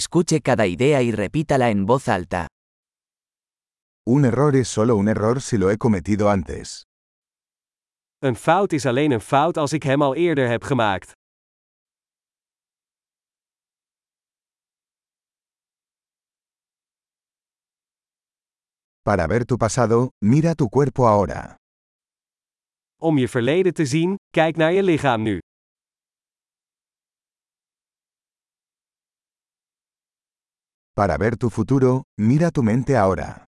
Escuche cada idea y repítala en voz alta. Un error es solo un error si lo he cometido antes. Een fout is alleen een fout als ik hem al eerder heb gemaakt. Para ver tu pasado, mira tu cuerpo ahora. Om je verleden te zien, kijk naar je lichaam nu. Para ver tu futuro, mira tu mente ahora.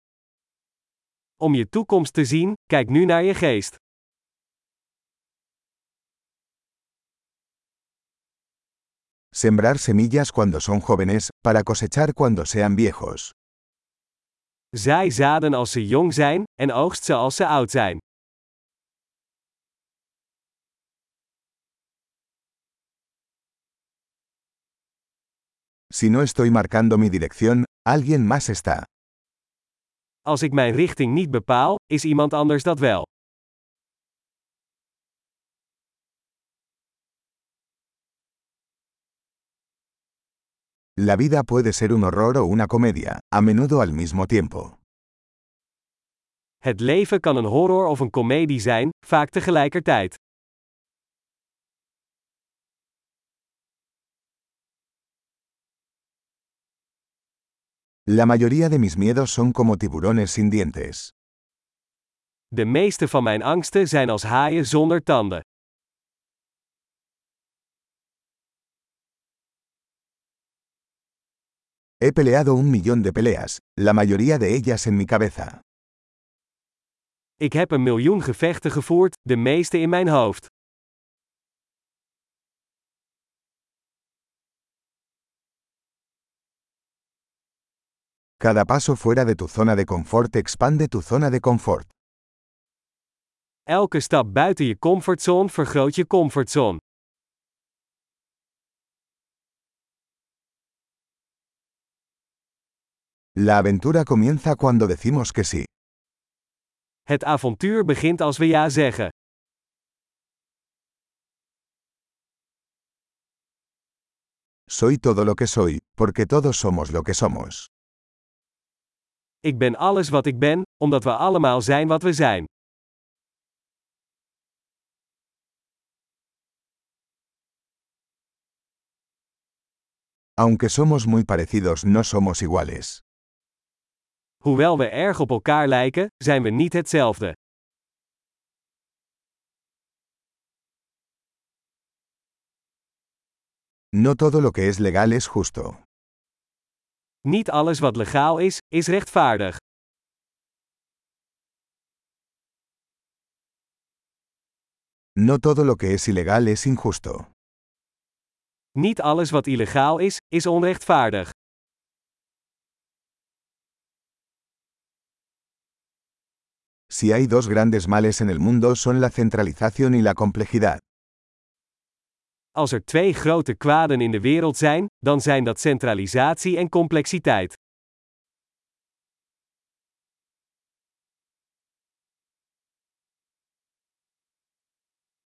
Om je toekomst te zien, kijk nu naar je geest. Sembrar semillas cuando son jóvenes, para cosechar cuando sean viejos. Zaai zaden als ze jong zijn, en oogst ze als ze oud zijn. Si no estoy marcando mi dirección, alguien más está. Als ik mijn richting niet bepaal, is iemand anders dat wel. La vida puede ser un horror o una comedia, a menudo al mismo tiempo. Het leven kan een horror of een komedie zijn, vaak tegelijkertijd. La mayoría de mis miedos son como tiburones sin dientes. De meeste van mijn angsten zijn als haaien zonder tanden. He peleado un millón de peleas, la mayoría de ellas en mi cabeza. Ik heb een miljoen gevechten gevoerd, de meeste in mijn hoofd. Cada paso fuera de tu zona de confort expande tu zona de confort. Elke stap buiten je comfortzone vergroot je comfortzone. La aventura comienza cuando decimos que sí. Het avontuur begint als we ja zeggen. Soy todo lo que soy, porque todos somos lo que somos. Ik ben alles wat ik ben, omdat we allemaal zijn wat we zijn. Aunque somos muy parecidos, no somos iguales. Hoewel we erg op elkaar lijken, zijn we niet hetzelfde. No todo lo que es legal es justo. Niet alles wat legaal is, is rechtvaardig. No todo lo que es ilegal es injusto. Niet alles wat illegaal is, is onrechtvaardig. Si hay dos grandes males en el mundo son la centralización y la complejidad. Als er twee grote kwaden in de wereld zijn, dan zijn dat centralisatie en complexiteit.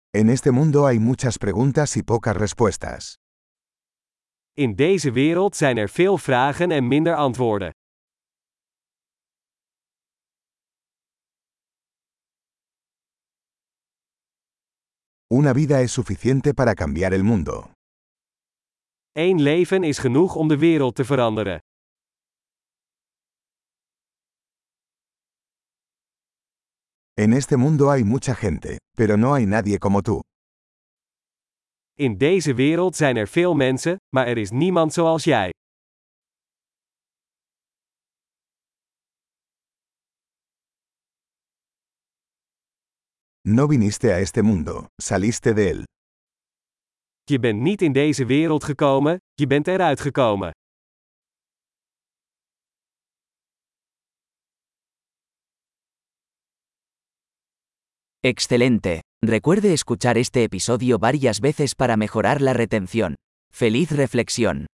En este mundo hay muchas preguntas y pocas respuestas. In deze wereld zijn er veel vragen en minder antwoorden. Una vida es suficiente para cambiar el mundo. Eén leven is genoeg om de wereld te veranderen. En este mundo hay mucha gente, pero no hay nadie como tú. In deze wereld zijn er veel mensen, maar er is niemand zoals jij. No viniste a este mundo, saliste de él. Je bent niet in deze wereld gekomen, je bent eruit gekomen. Excelente. Recuerde escuchar este episodio varias veces para mejorar la retención. ¡Feliz reflexión!